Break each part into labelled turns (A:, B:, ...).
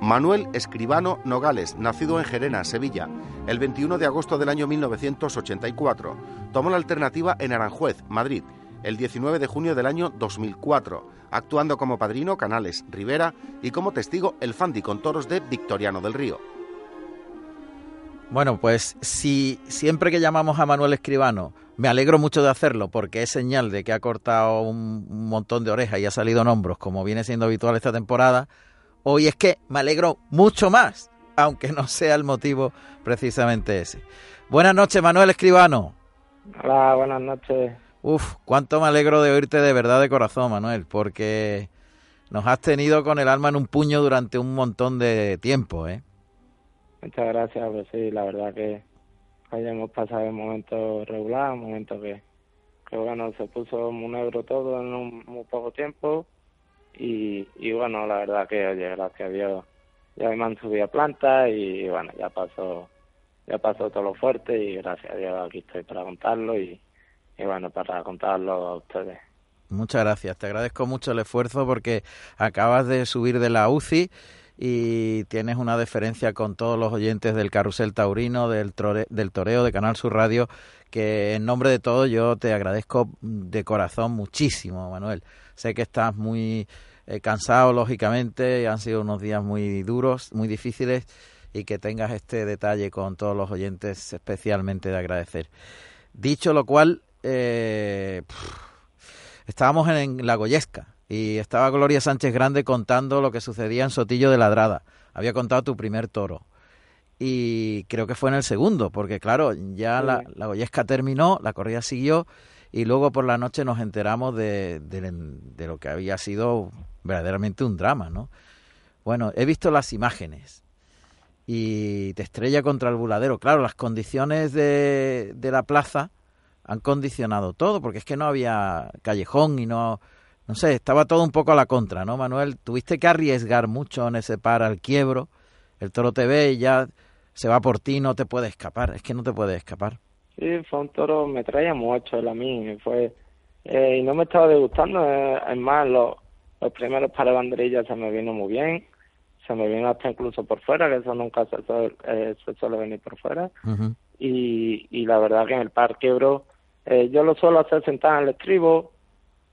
A: Manuel Escribano Nogales, nacido en Gerena, Sevilla, el 21 de agosto del año 1984. Tomó la alternativa en Aranjuez, Madrid, el 19 de junio del año 2004, actuando como padrino Canales Rivera y como testigo el Fandi con toros de Victoriano del Río.
B: Bueno, pues si siempre que llamamos a Manuel Escribano, me alegro mucho de hacerlo porque es señal de que ha cortado un, montón de orejas y ha salido en hombros, como viene siendo habitual esta temporada, Hoy es que me alegro mucho más, aunque no sea el motivo precisamente ese. Buenas noches, Manuel Escribano.
C: Hola, buenas noches.
B: Uf, cuánto me alegro de oírte de verdad de corazón, Manuel, porque nos has tenido con el alma en un puño durante un montón de tiempo, ¿eh?
C: Muchas gracias, pues sí, la verdad que hoy hemos pasado un momento regular, un momento que, que bueno, se puso muy negro todo en un, muy poco tiempo y, y bueno, la verdad que, oye, gracias a Dios, ya me han subido a planta y bueno, ya pasó, ya pasó todo lo fuerte y gracias a Dios aquí estoy para contarlo y, bueno, para contarlo a ustedes.
B: Muchas gracias, te agradezco mucho el esfuerzo porque acabas de subir de la UCI y tienes una deferencia con todos los oyentes del Carrusel Taurino, del, del Toreo, de Canal Sur Radio, que en nombre de todos yo te agradezco de corazón muchísimo, Manuel. Sé que estás muy eh, cansado, lógicamente, han sido unos días muy duros, muy difíciles, y que tengas este detalle con todos los oyentes especialmente de agradecer. Dicho lo cual, eh, estábamos en La Goyesca y estaba Gloria Sánchez Grande contando lo que sucedía en Sotillo de Ladrada. Había contado tu primer toro. Y creo que fue en el segundo, porque claro, ya la, la Goyesca terminó, la corrida siguió y luego por la noche nos enteramos de, de, lo que había sido verdaderamente un drama, ¿no? Bueno, he visto las imágenes y te estrella contra el buladero. Claro, las condiciones de, de la plaza han condicionado todo, porque es que no había callejón y no, no sé, estaba todo un poco a la contra, ¿no, Manuel? Tuviste que arriesgar mucho en ese par al quiebro, el toro te ve y ya se va por ti, no te puede escapar, es que no te puede escapar.
C: Sí, fue un toro, me traía mucho él a mí, fue, eh, y no me estaba degustando, eh, es más, los, los primeros para banderillas se me vino muy bien, se me vino hasta incluso por fuera, que eso nunca se suele, eh, se suele venir por fuera, y, y la verdad que en el par quebro, eh, yo lo suelo hacer sentado en el estribo,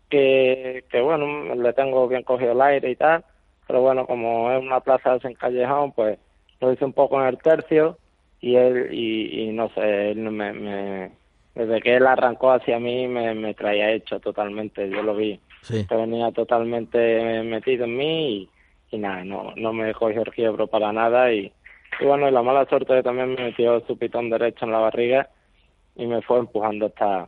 C: que, que bueno, le tengo bien cogido el aire y tal, pero bueno, como es una plaza sin callejón, pues lo hice un poco en el tercio, y él y, y no sé él me, me, desde que él arrancó hacia mí me, me traía hecho totalmente yo lo vi
B: sí.
C: venía totalmente metido en mí y, y nada no no me cogió el quiebro para nada y, y bueno y la mala suerte también me metió su pitón derecho en la barriga y me fue empujando hasta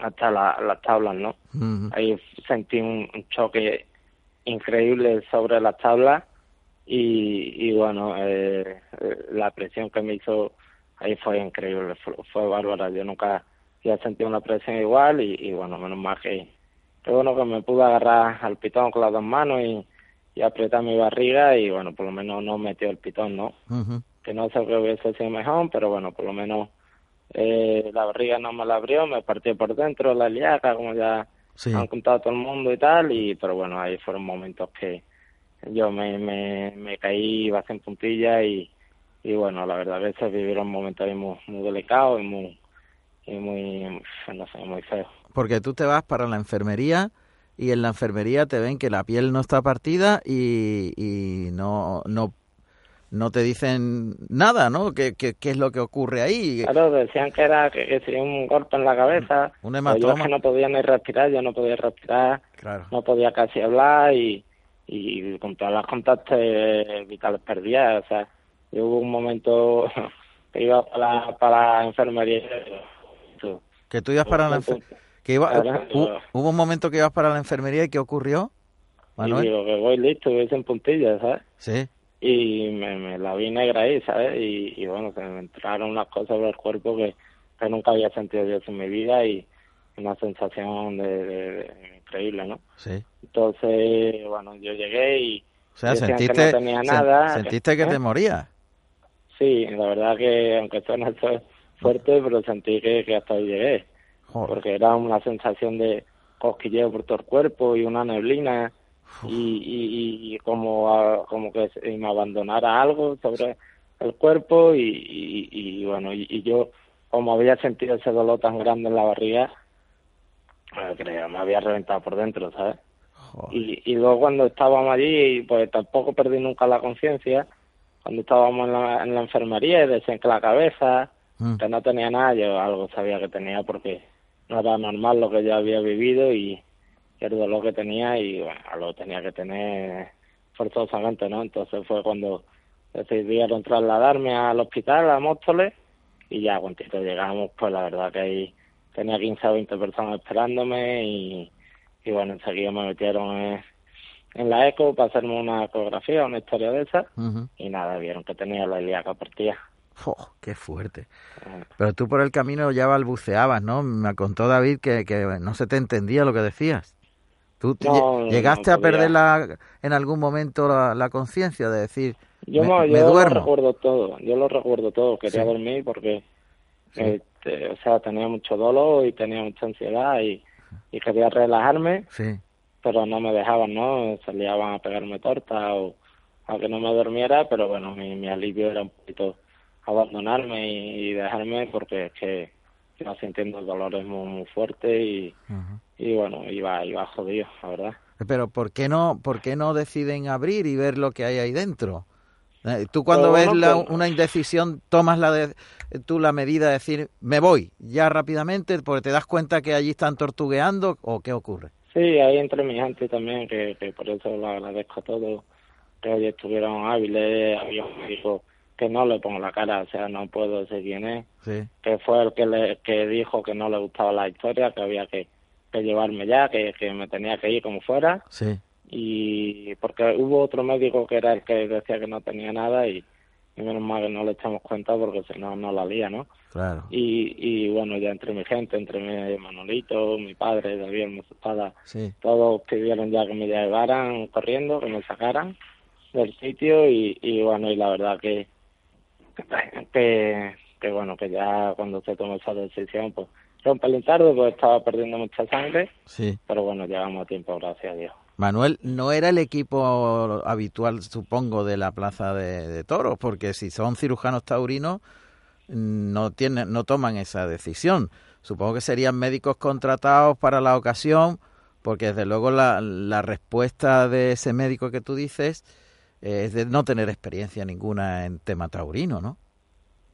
C: hasta la, las tablas no
B: Uh -huh.
C: ahí sentí un, un choque increíble sobre las tablas y, y bueno, eh, la presión que me hizo ahí fue increíble, fue, fue bárbara. Yo nunca había sentido una presión igual y, y bueno, menos mal que, que bueno que me pude agarrar al pitón con las dos manos y, y apretar mi barriga y bueno, por lo menos no metió el pitón, ¿no?
B: Uh -huh.
C: Que no sé que hubiese sido mejor, pero bueno, por lo menos eh, la barriga no me la abrió, me partió por dentro la liaca, como ya
B: Sí.
C: han contado todo el mundo y tal, y pero bueno, ahí fueron momentos que yo me, me, me caí, iba en puntilla y, y bueno, la verdad que se vivieron momentos ahí muy, muy delicados y muy, y muy, no sé, muy feos.
B: Porque tú te vas para la enfermería y en la enfermería te ven que la piel no está partida y, y no, no, no te dicen nada, ¿no? ¿Qué, qué, qué es lo que ocurre ahí?
C: Claro, decían que era que, que sería un golpe en la cabeza.
B: Un
C: Pues yo es
B: hematoma.
C: que no podía ni respirar, yo no podía respirar,
B: Claro.
C: no podía casi hablar y, y con todas las contactos eh, vitales perdidas. O sea, yo hubo un momento que iba para la, para la enfermería.
B: Que tú ibas para la enfer- que iba- hubo un momento que ibas para la enfermería y ¿qué ocurrió?
C: Y
B: Manuel.
C: digo que voy listo, voy en puntilla, ¿sabes?
B: Sí.
C: Y me, me la vi negra ahí, ¿sabes? Y, y bueno, se me entraron unas cosas por el cuerpo que, que nunca había sentido yo en mi vida y una sensación de, de- de- increíble, ¿no?
B: Sí.
C: Entonces, bueno, yo llegué y
B: O sea,
C: decían que
B: sentiste,
C: no tenía
B: sen-
C: nada.
B: sentiste que
C: ¿Eh?
B: te morías.
C: Sí, la verdad que aunque suena fuerte, pero sentí que, que hasta ahí llegué,
B: Joder.
C: porque era una sensación de cosquilleo por todo el cuerpo y una neblina y, y, como, como que me abandonara algo sobre el cuerpo y, y bueno, y, yo como había sentido ese dolor tan grande en la barriga, creo, me había reventado por dentro, ¿sabes? Y, y luego cuando estábamos allí, pues tampoco perdí nunca la conciencia, cuando estábamos en la, en la enfermería y decían que la cabeza, mm. que no tenía nada, yo algo sabía que tenía porque no era normal lo que yo había vivido y, el dolor que tenía y bueno, lo tenía que tener forzosamente, ¿no? Entonces fue cuando decidieron trasladarme al hospital, a Móstoles, y ya cuando llegamos, pues la verdad que ahí tenía 15 o 20 personas esperándome y, y bueno, enseguida me metieron en, la eco para hacerme una ecografía, una historia de esa, y nada, vieron que tenía la ilíaca partida.
B: Oh, ¡Qué fuerte! Pero tú por el camino ya balbuceabas, ¿no? Me contó David que, que no se te entendía lo que decías. ¿Tú llegaste a perder la, en algún momento la, conciencia de decir,
C: yo, me, yo lo recuerdo todo, yo lo recuerdo todo, quería dormir porque, este, o sea, tenía mucho dolor y tenía mucha ansiedad y, y quería relajarme, sí. pero no me dejaban, ¿no? Salían a pegarme torta o a que no me durmiera, pero bueno, mi, mi alivio era un poquito abandonarme y, dejarme porque es que iba sintiendo dolores muy, muy fuertes y, y bueno, iba, iba jodido, la verdad.
B: Pero ¿por qué no, por qué no deciden abrir y ver lo que hay ahí dentro? Eh, tú cuando ves la, pues una indecisión tomas la de, tú la medida de decir me voy ya rápidamente porque te das cuenta que allí están tortugueando o qué ocurre.
C: Sí, ahí entre mi gente también que, que por eso lo agradezco a todos que hoy estuvieron hábiles, había un médico que no le pongo la cara, o sea, no puedo decir quién es, que fue el que le que dijo que no le gustaba la historia, que había que que llevarme ya, que, que me tenía que ir como fuera. Sí. Y porque hubo otro médico que era el que decía que no tenía nada y, menos mal que no le echamos cuenta porque si no, no la lía, ¿no? Claro. Y, y bueno, ya entre mi gente, entre mi Manolito, mi padre, David, mi espada, sí. todos pidieron ya que me llevaran corriendo, que me sacaran del sitio y, y bueno, y la verdad que, que, que bueno, que ya cuando se tomó esa decisión, pues pelín tarde porque estaba perdiendo mucha sangre. Sí. Pero bueno, llegamos a tiempo, gracias a Dios.
B: Manuel, no era el equipo habitual, supongo, de la Plaza de, Toros, porque si son cirujanos taurinos, no, tienen, no toman esa decisión. Supongo que serían médicos contratados para la ocasión, porque desde luego la, la respuesta de ese médico que tú dices es de no tener experiencia ninguna en tema taurino, ¿no?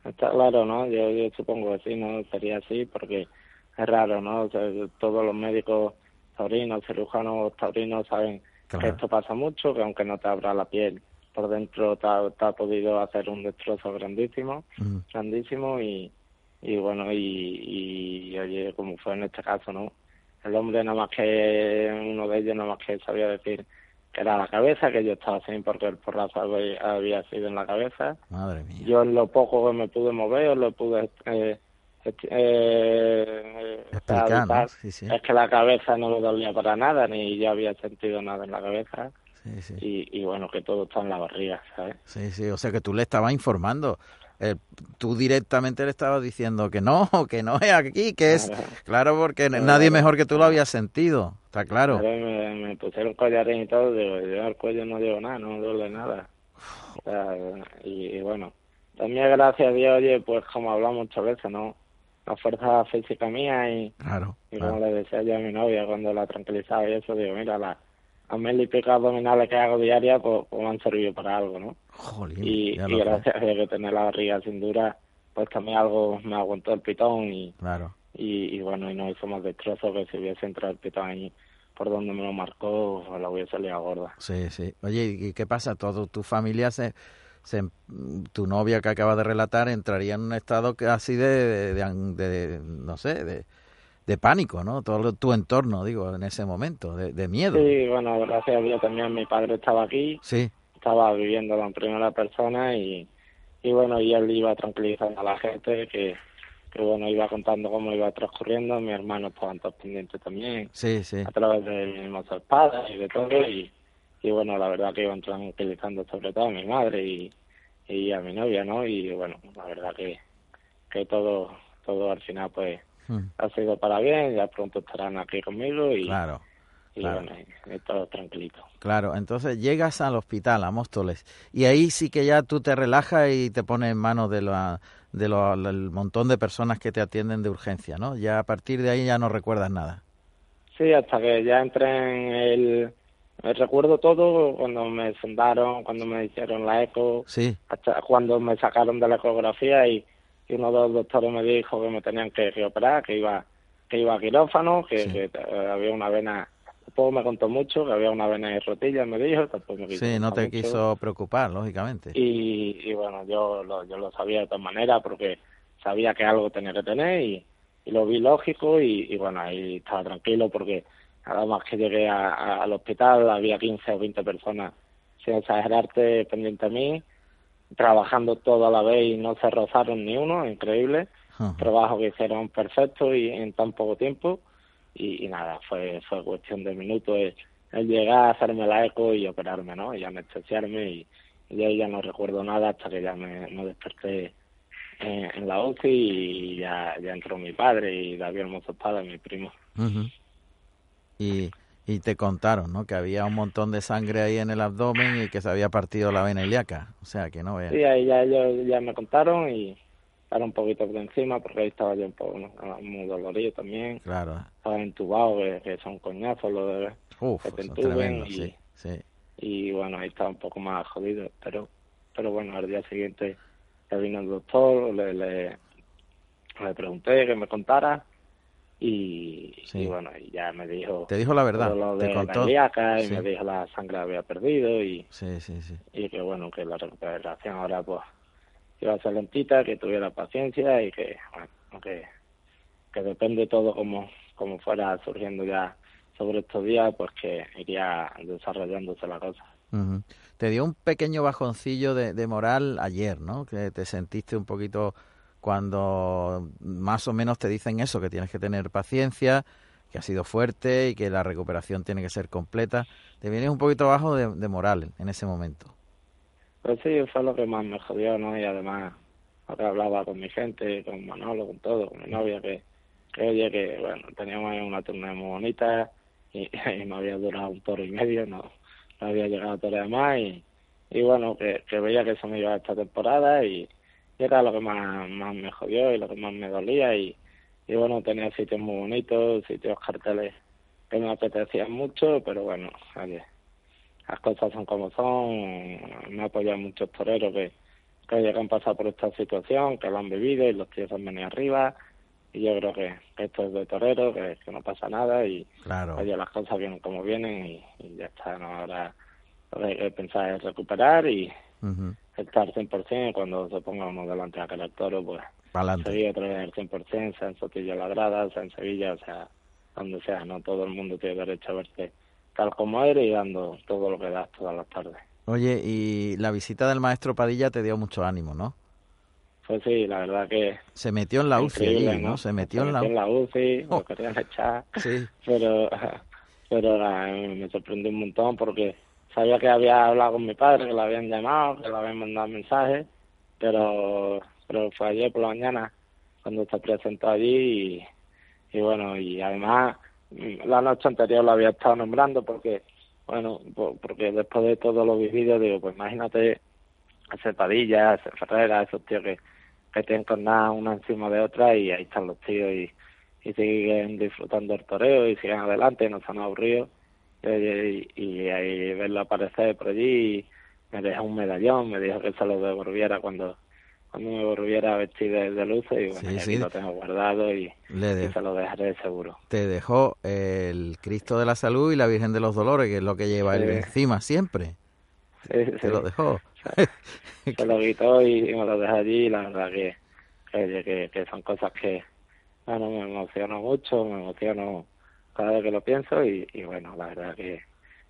C: Está claro, ¿no? Yo, yo supongo que sí, ¿no? Sería así porque es raro, ¿no? O sea, todos los médicos taurinos, cirujanos taurinos saben que esto pasa mucho, que aunque no te abra la piel, por dentro te ha, podido hacer un destrozo grandísimo, grandísimo y, y bueno, y, y oye, como fue en este caso, ¿no? El hombre nada más que, uno de ellos nada más que sabía decir que era la cabeza, que yo estaba así porque el porrazo había sido en la cabeza. Madre mía. Yo en lo poco que me pude mover, lo pude eh, eh, Explicar, es que la cabeza no me dolía para nada, ni yo había sentido nada en la cabeza. Y, bueno, que todo está en la barriga, ¿sabes?
B: Sí, sí, o sea que tú le estabas informando. Eh, tú directamente le estabas diciendo que no, que no es aquí, que es... Claro, porque nadie mejor que tú lo había sentido, está claro.
C: Me, me, pusieron collarín y todo, digo, yo al cuello no digo nada, no duele nada. y, y, bueno, también gracias a Dios, oye, pues como hablamos muchas veces, ¿no? La fuerza física mía y, claro, y como le decía yo a mi novia cuando la tranquilizaba y eso, digo, mira, las a mil y pico abdominales que hago diaria pues, pues, me han servido para algo, ¿no? y, y gracias a que tener la barriga sin dura, pues también algo me aguantó el pitón y, claro. y, y bueno, y no hizo más destrozo que si hubiese entrado el pitón ahí por donde me lo marcó, pues la hubiese salido gorda.
B: Sí, sí. Oye, ¿y qué pasa? ¿Todo tu familia se tu novia que acaba de relatar entraría en un estado así de, de, no sé, de, de, pánico, ¿no? Todo tu entorno, digo, en ese momento, de, miedo.
C: Sí, bueno, gracias a Dios también mi padre estaba aquí. Sí. Estaba viviendo en primera persona y, y bueno, y él iba tranquilizando a la gente que, que bueno, iba contando cómo iba transcurriendo, mi hermano estaban todos pendientes también. Sí, sí. A través de mi espada y de todo y y bueno, la verdad que iban tranquilizando sobre todo a mi madre y, y a mi novia, ¿no? Y bueno, la verdad que, que todo, todo al final pues hmm. ha sido para bien, ya pronto estarán aquí conmigo y, claro. y bueno, y, todo tranquilito.
B: Claro, entonces llegas al hospital, a Móstoles, y ahí sí que ya tú te relajas y te pones en manos de la de del montón de personas que te atienden de urgencia, ¿no? Ya a partir de ahí ya no recuerdas nada.
C: Sí, hasta que ya entré en el... Me recuerdo todo cuando me fundaron, cuando me hicieron la eco,
B: sí.
C: hasta cuando me sacaron de la ecografía y, uno de los doctores me dijo que me tenían que, operar, que iba que iba a quirófano, que, había una vena tampoco me contó mucho, que había una vena de rotilla, me dijo, tampoco me
B: Sí, no te quiso preocupar, lógicamente.
C: Y, y bueno, yo lo, yo lo sabía de todas maneras porque sabía que algo tenía que tener y, y lo vi lógico y, bueno, ahí estaba tranquilo porque nada más que llegué al hospital había 15 o 20 personas, sin exagerarte, pendiente a mí, trabajando todo a la vez y no se rozaron ni uno, increíble. Trabajo que hicieron perfecto y en tan poco tiempo. Y, nada, fue fue cuestión de minutos el, llegar a hacerme la eco y operarme, ¿no? Y anestesiarme y, y ahí ya no recuerdo nada hasta que ya me, me desperté en, la UCI y ya, ya entró mi padre y David Hermoso Espada, mi primo.
B: Y, y te contaron, ¿no? Que había un montón de sangre ahí en el abdomen y que se había partido la vena ilíaca. O sea, que no veas.
C: Sí, ahí ya ellos ya me contaron y estar un poquito por encima porque ahí estaba yo un poco muy dolorido también.
B: Claro.
C: Estaba entubado, que, son coñazos lo de que te entuben y,
B: sí, sí.
C: y bueno, ahí estaba un poco más jodido, pero pero bueno, al día siguiente ya vino el doctor, le, le, le pregunté que me contara y, y, bueno, y ya me dijo...
B: Te dijo la verdad,
C: lo
B: te contó.
C: Y me dijo la sangre había perdido y,
B: sí, sí, sí.
C: y que bueno, que la recuperación ahora pues iba a ser lentita, que tuviera paciencia y que, bueno, que, que depende todo como, como fuera surgiendo ya sobre estos días, pues que iría desarrollándose la cosa.
B: Te dio un pequeño bajoncillo de, de, moral ayer, ¿no? Que te sentiste un poquito cuando más o menos te dicen eso, que tienes que tener paciencia, que ha sido fuerte y que la recuperación tiene que ser completa. Te vienes un poquito bajo de, de moral en ese momento.
C: Pues sí, fue lo que más me jodió, ¿no? Y además, ahora hablaba con mi gente, con Manolo, con todo, con mi novia, que, que oye, que bueno, teníamos una turna muy bonita y, y me había durado un toro y medio, no, no había llegado a torear más y, y bueno, que, que veía que eso me iba a esta temporada y, era lo que más, más me jodió y lo que más me dolía y, y bueno, tenía sitios muy bonitos, sitios carteles que me apetecían mucho, pero bueno, oye, las cosas son como son, me apoyan muchos toreros que, que llegan a pasar por esta situación, que lo han vivido y los tíos han venido arriba y yo creo que, esto es de torero, que, no pasa nada y
B: claro.
C: oye, las cosas vienen como vienen y, ya está, ¿no? ahora lo que hay que pensar es recuperar y estar 100% cuando se ponga uno delante de aquel toro, pues seguir otra vez al 100%, sea en Sotillo Lagrada, sea en Sevilla, o sea, donde sea, no todo el mundo tiene derecho a verte tal como eres y dando todo lo que das todas las tardes.
B: Oye, y la visita del maestro Padilla te dio mucho ánimo, ¿no?
C: Pues sí, la verdad que...
B: Se metió en la UCI allí, ¿no? Se metió, en, la...
C: en la UCI, lo oh. querían echar.
B: Sí.
C: Pero, pero me sorprendió un montón porque sabía que había hablado con mi padre, que lo habían llamado, que le habían mandado mensajes, pero, pero fue ayer por la mañana cuando se presentó allí y, bueno, y además la noche anterior lo había estado nombrando porque, bueno, porque después de todo lo vivido, digo, pues imagínate ese Padilla, ese Ferrera, esos tíos que, que tienen con nada una encima de otra y ahí están los tíos y, y siguen disfrutando el toreo y siguen adelante, no se han aburrido y, y, ahí verlo aparecer por allí me dejó un medallón, me dijo que se lo devolviera cuando cuando me volviera a vestir de, luces y bueno, sí, lo tengo guardado y, se lo dejaré seguro.
B: Te dejó el Cristo de la Salud y la Virgen de los Dolores, que es lo que lleva él encima siempre.
C: Sí,
B: Te lo dejó.
C: Se, lo quitó y, me lo dejó allí y la verdad que, que, que, son cosas que bueno, me emociono mucho, me emociono cada vez que lo pienso y, y bueno, la verdad que,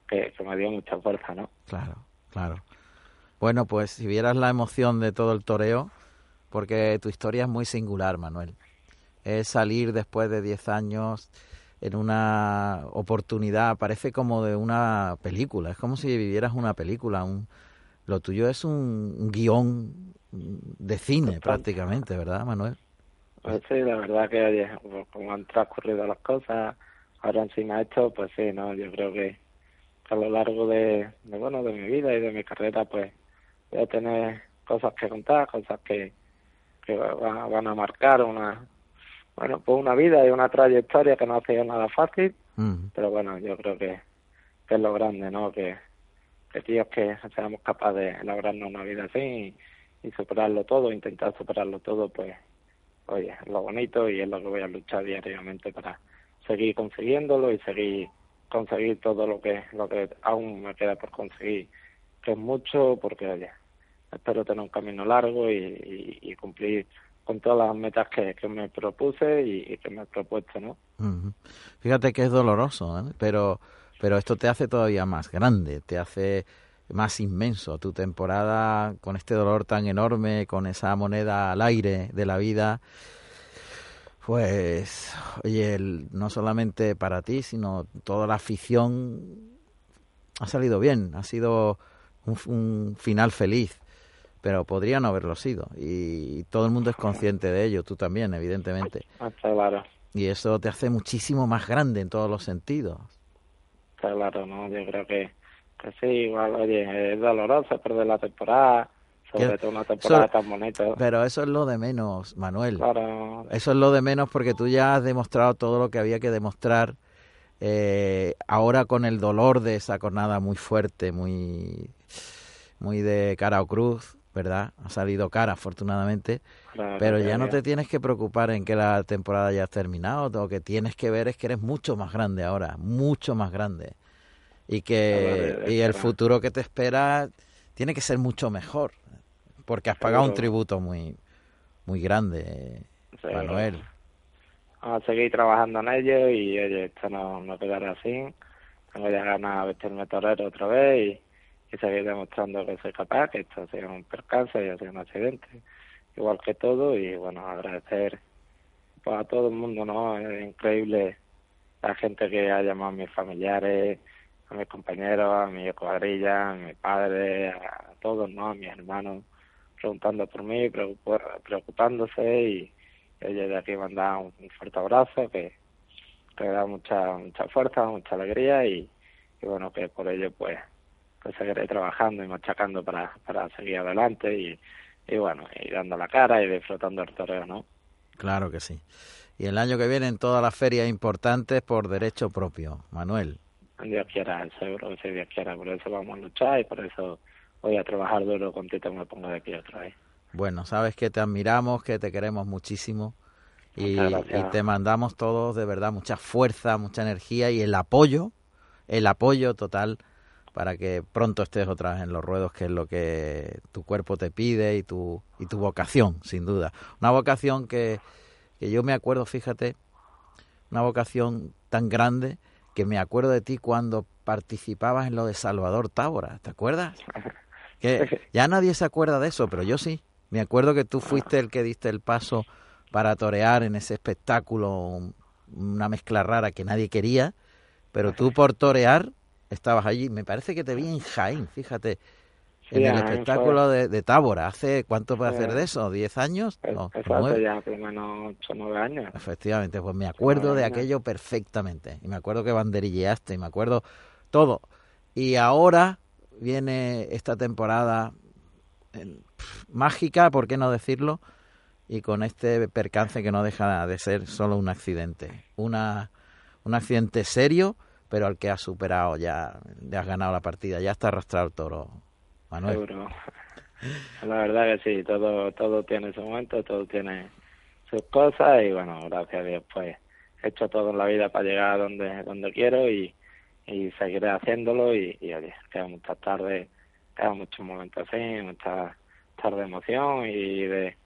C: que, que me dio mucha fuerza, ¿no?
B: Claro, claro. Bueno, pues si vieras la emoción de todo el toreo, porque tu historia es muy singular, Manuel. Es salir después de 10 años en una oportunidad, parece como de una película, es como si vivieras una película. Un, lo tuyo es un, guion de cine prácticamente, ¿verdad, Manuel?
C: Pues sí, la verdad que como han transcurrido las cosas, ahora encima esto, pues sí, no, yo creo que a lo largo de, bueno, de mi vida y de mi carrera, pues voy a tener cosas que contar, cosas que, que van, a marcar una, bueno, pues una vida y una trayectoria que no ha sido nada fácil, pero bueno, yo creo que, que es lo grande, ¿no? Que, que tíos que seamos capaces de lograrnos una vida así y, superarlo todo, intentar superarlo todo, pues, oye, es lo bonito y es lo que voy a luchar diariamente para seguir consiguiéndolo y seguir conseguir todo lo que lo que aún me queda por conseguir que es mucho porque oye espero tener un camino largo y, cumplir con todas las metas que, me propuse y, que me he propuesto no
B: fíjate que es doloroso ¿eh? pero pero esto te hace todavía más grande te hace más inmenso tu temporada con este dolor tan enorme con esa moneda al aire de la vida pues, oye, no solamente para ti, sino toda la afición ha salido bien, ha sido un, final feliz, pero podría no haberlo sido. Y todo el mundo es consciente de ello, tú también, evidentemente.
C: claro.
B: Y eso te hace muchísimo más grande en todos los sentidos.
C: claro, ¿no? Yo creo que, que sí, igual, oye, es doloroso perder la temporada, sobre todo una temporada tan bonita.
B: Pero eso es lo de menos, Manuel. Eso es lo de menos porque tú ya has demostrado todo lo que había que demostrar. Eh, ahora con el dolor de esa jornada muy fuerte, muy, muy de cara o cruz, ¿verdad? Ha salido cara, afortunadamente. pero ya no te tienes que preocupar en que la temporada ya ha terminado. Lo que tienes que ver es que eres mucho más grande ahora, mucho más grande. Y que y el futuro que te espera tiene que ser mucho mejor porque has pagado un tributo muy muy grande, Manuel.
C: Vamos a seguir trabajando en ello y oye, esto no, no quedará así. Tengo ya ganas de vestirme torero otra vez y, seguir demostrando que soy capaz, que esto ha sido un percance y ha sido un accidente, igual que todo. Y bueno, agradecer pues, a todo el mundo, ¿no? Es increíble la gente que ha llamado a mis familiares, a mis compañeros, a mi cuadrilla, a mi padre, a todos, ¿no? A mis hermanos preguntando por mí, preocupándose y ella de aquí manda un, fuerte abrazo que, que da mucha mucha fuerza, mucha alegría y, bueno, que por ello pues, pues seguiré trabajando y machacando para, para seguir adelante y, y bueno, y dando la cara y disfrutando el toreo, ¿no?
B: Claro que sí. Y el año que viene en todas las ferias importantes por derecho propio, Manuel.
C: Dios quiera, seguro que Dios quiera, por eso vamos a luchar y por eso voy a trabajar duro con Tito, me pongo de pie otra vez.
B: Bueno, sabes que te admiramos, que te queremos muchísimo y, te mandamos todos de verdad mucha fuerza, mucha energía y el apoyo, el apoyo total para que pronto estés otra vez en los ruedos, que es lo que tu cuerpo te pide y tu, y tu vocación, sin duda. Una vocación que, que yo me acuerdo, fíjate, una vocación tan grande que me acuerdo de ti cuando participabas en lo de Salvador Tábora, ¿te acuerdas? Que ya nadie se acuerda de eso, pero yo sí. Me acuerdo que tú fuiste el que diste el paso para torear en ese espectáculo, una mezcla rara que nadie quería, pero tú por torear estabas allí. Me parece que te vi en Jaén, fíjate, en el espectáculo de, Tábora. ¿Hace cuánto puede hacer de eso? ¿Diez años?
C: No, Exacto, ya por menos ocho nueve años.
B: Efectivamente, pues me acuerdo de aquello perfectamente. Y me acuerdo que banderilleaste, y me acuerdo todo. Y ahora viene esta temporada mágica, ¿por qué no decirlo? Y con este percance que no deja de ser solo un accidente. Una, un accidente serio, pero al que has superado ya, has ganado la partida, ya está arrastrado el toro, Manuel.
C: Seguro. La verdad que sí, todo, todo tiene su momento, todo tiene sus cosas y bueno, gracias a Dios pues he hecho todo en la vida para llegar a donde, donde quiero y, y seguiré haciéndolo y, y oye, quedan muchas tardes, quedan muchos momentos así, muchas tardes de emoción y de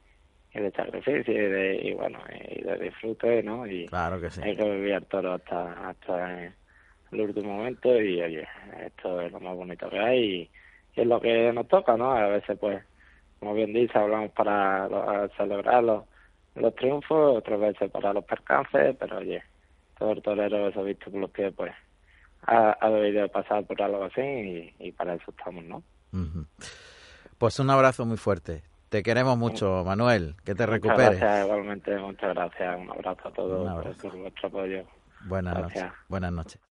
C: y de sacrificio y de y bueno y de disfrute no y
B: claro que sí.
C: hay que vivir el toro hasta hasta el último momento y oye esto es lo más bonito que hay y, es lo que nos toca no a veces pues como bien dice hablamos para celebrar los, los triunfos otras veces para los percances pero oye todo el torero eso visto por los pies pues ha, debido pasar por algo así y, para eso estamos, ¿no?
B: Pues un abrazo muy fuerte. Te queremos mucho, Manuel. Que te recuperes.
C: Gracias, igualmente, muchas gracias. Un abrazo a todos por vuestro apoyo.
B: Buenas noches. Buenas noches.